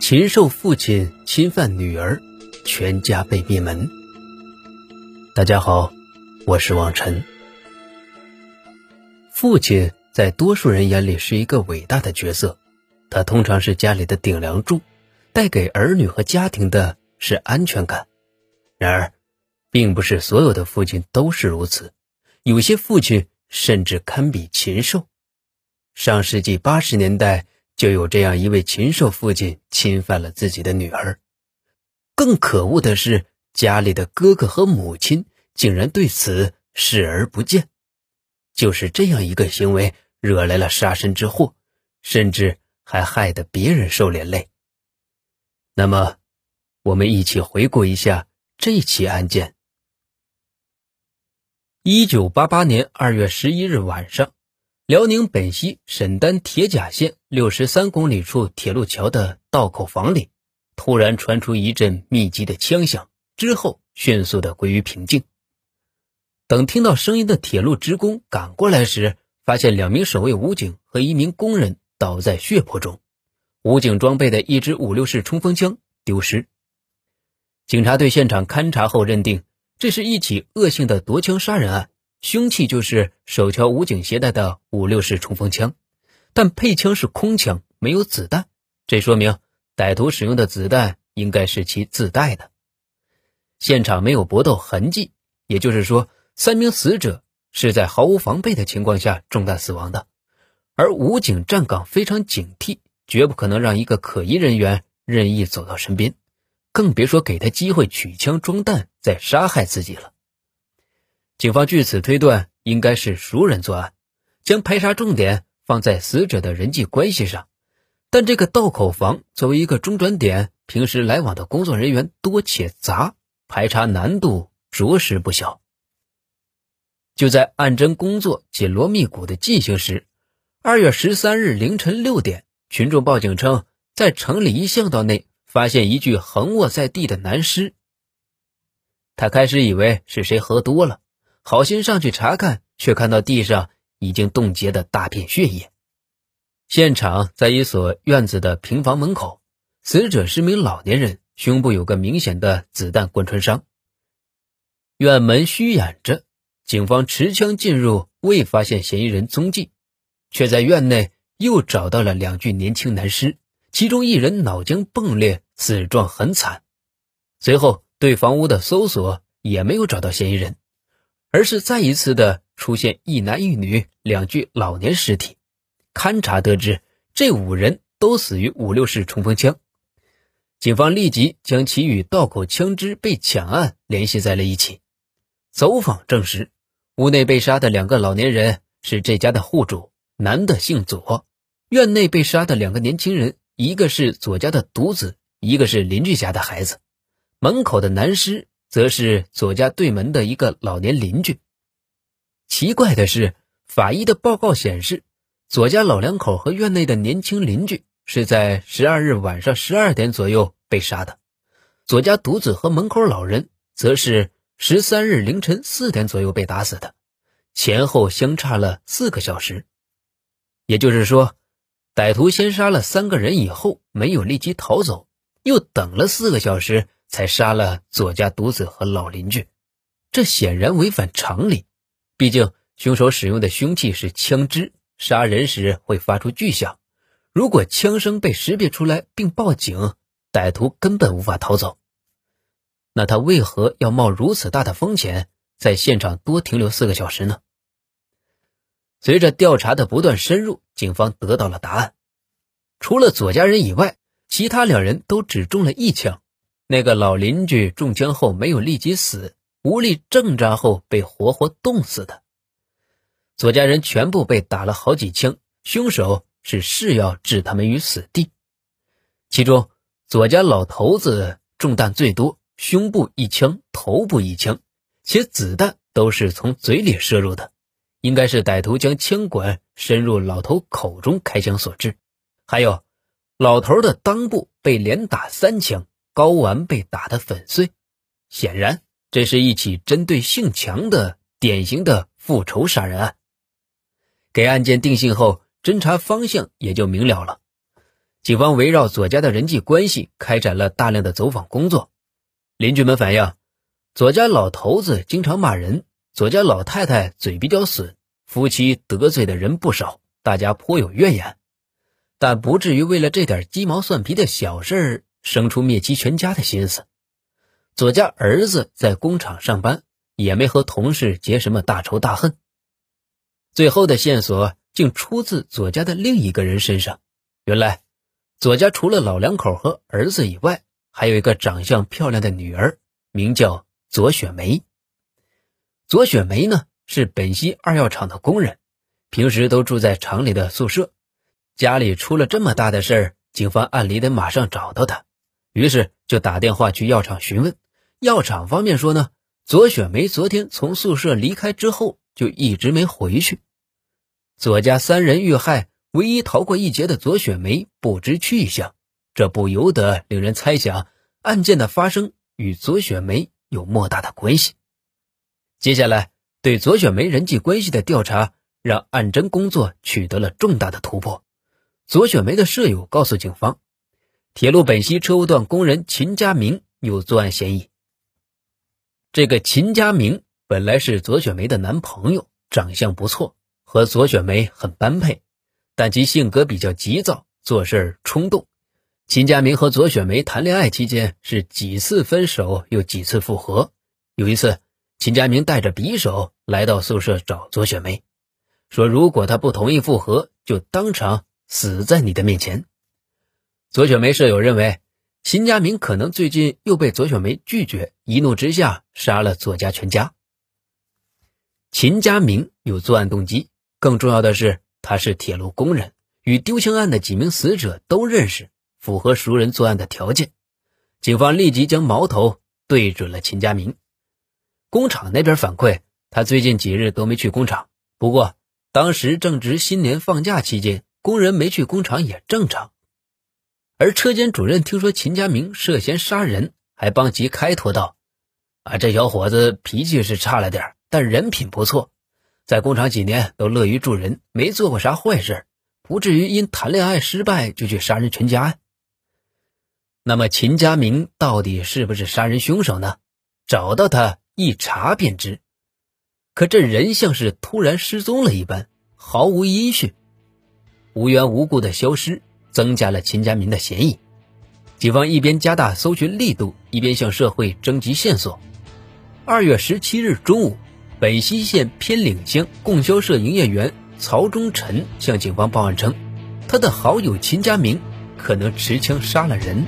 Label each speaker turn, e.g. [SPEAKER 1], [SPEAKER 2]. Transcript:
[SPEAKER 1] 禽兽父亲侵犯女儿，全家被灭门。大家好，我是王晨。父亲在多数人眼里是一个伟大的角色，他通常是家里的顶梁柱，带给儿女和家庭的是安全感。然而，并不是所有的父亲都是如此，有些父亲甚至堪比禽兽。上世纪八十年代。就有这样一位禽兽父亲侵犯了自己的女儿，更可恶的是，家里的哥哥和母亲竟然对此视而不见。就是这样一个行为，惹来了杀身之祸，甚至还害得别人受连累。那么，我们一起回顾一下这起案件。一九八八年二月十一日晚上。辽宁本溪沈丹铁甲线六十三公里处铁路桥的道口房里，突然传出一阵密集的枪响，之后迅速的归于平静。等听到声音的铁路职工赶过来时，发现两名守卫武警和一名工人倒在血泊中，武警装备的一支五六式冲锋枪丢失。警察对现场勘查后认定，这是一起恶性的夺枪杀人案。凶器就是手桥武警携带的五六式冲锋枪，但配枪是空枪，没有子弹。这说明歹徒使用的子弹应该是其自带的。现场没有搏斗痕迹，也就是说，三名死者是在毫无防备的情况下中弹死亡的。而武警站岗非常警惕，绝不可能让一个可疑人员任意走到身边，更别说给他机会取枪装弹再杀害自己了。警方据此推断，应该是熟人作案，将排查重点放在死者的人际关系上。但这个道口房作为一个中转点，平时来往的工作人员多且杂，排查难度着实不小。就在案侦工作紧锣密鼓的进行时，二月十三日凌晨六点，群众报警称，在城里一巷道内发现一具横卧在地的男尸。他开始以为是谁喝多了。好心上去查看，却看到地上已经冻结的大片血液。现场在一所院子的平房门口，死者是名老年人，胸部有个明显的子弹贯穿伤。院门虚掩着，警方持枪进入，未发现嫌疑人踪迹，却在院内又找到了两具年轻男尸，其中一人脑浆迸裂，死状很惨。随后对房屋的搜索也没有找到嫌疑人。而是再一次的出现一男一女两具老年尸体，勘查得知这五人都死于五六式冲锋枪。警方立即将其与道口枪支被抢案联系在了一起。走访证实，屋内被杀的两个老年人是这家的户主，男的姓左；院内被杀的两个年轻人，一个是左家的独子，一个是邻居家的孩子。门口的男尸。则是左家对门的一个老年邻居。奇怪的是，法医的报告显示，左家老两口和院内的年轻邻居是在十二日晚上十二点左右被杀的，左家独子和门口老人则是十三日凌晨四点左右被打死的，前后相差了四个小时。也就是说，歹徒先杀了三个人以后，没有立即逃走，又等了四个小时。才杀了左家独子和老邻居，这显然违反常理。毕竟凶手使用的凶器是枪支，杀人时会发出巨响。如果枪声被识别出来并报警，歹徒根本无法逃走。那他为何要冒如此大的风险，在现场多停留四个小时呢？随着调查的不断深入，警方得到了答案：除了左家人以外，其他两人都只中了一枪。那个老邻居中枪后没有立即死，无力挣扎后被活活冻死的。左家人全部被打了好几枪，凶手是誓要置他们于死地。其中，左家老头子中弹最多，胸部一枪，头部一枪，且子弹都是从嘴里射入的，应该是歹徒将枪管伸入老头口中开枪所致。还有，老头的裆部被连打三枪。睾丸被打得粉碎，显然这是一起针对性强的典型的复仇杀人案。给案件定性后，侦查方向也就明了了。警方围绕左家的人际关系开展了大量的走访工作。邻居们反映，左家老头子经常骂人，左家老太太嘴比较损，夫妻得罪的人不少，大家颇有怨言，但不至于为了这点鸡毛蒜皮的小事生出灭妻全家的心思。左家儿子在工厂上班，也没和同事结什么大仇大恨。最后的线索竟出自左家的另一个人身上，原来。左家除了老两口和儿子以外，还有一个长相漂亮的女儿，名叫左雪梅。左雪梅呢是本溪二药厂的工人，平时都住在厂里的宿舍。家里出了这么大的事儿，警方按理得马上找到她，于是就打电话去药厂询问。药厂方面说呢，左雪梅昨天从宿舍离开之后就一直没回去。左家三人遇害。唯一逃过一劫的左雪梅不知去向，这不由得令人猜想案件的发生与左雪梅有莫大的关系。接下来，对左雪梅人际关系的调查让案侦工作取得了重大的突破。左雪梅的舍友告诉警方，铁路本溪车务段工人秦家明有作案嫌疑。这个秦家明本来是左雪梅的男朋友，长相不错，和左雪梅很般配。但其性格比较急躁，做事冲动。秦家明和左雪梅谈恋爱期间是几次分手，又几次复合。有一次，秦家明带着匕首来到宿舍找左雪梅，说如果她不同意复合，就当场死在你的面前。左雪梅舍友认为，秦家明可能最近又被左雪梅拒绝，一怒之下杀了左家全家。秦家明有作案动机，更重要的是。他是铁路工人，与丢枪案的几名死者都认识，符合熟人作案的条件。警方立即将矛头对准了秦家明。工厂那边反馈，他最近几日都没去工厂。不过当时正值新年放假期间，工人没去工厂也正常。而车间主任听说秦家明涉嫌杀人，还帮其开脱道：“啊，这小伙子脾气是差了点，但人品不错。”在工厂几年都乐于助人，没做过啥坏事，不至于因谈恋爱失败就去杀人全家。那么秦家明到底是不是杀人凶手呢？找到他一查便知。可这人像是突然失踪了一般，毫无音讯，无缘无故的消失，增加了秦家明的嫌疑。警方一边加大搜寻力度，一边向社会征集线索。二月十七日中午。北溪县偏岭乡供销社营业员曹忠臣向警方报案称，他的好友秦家明可能持枪杀了人。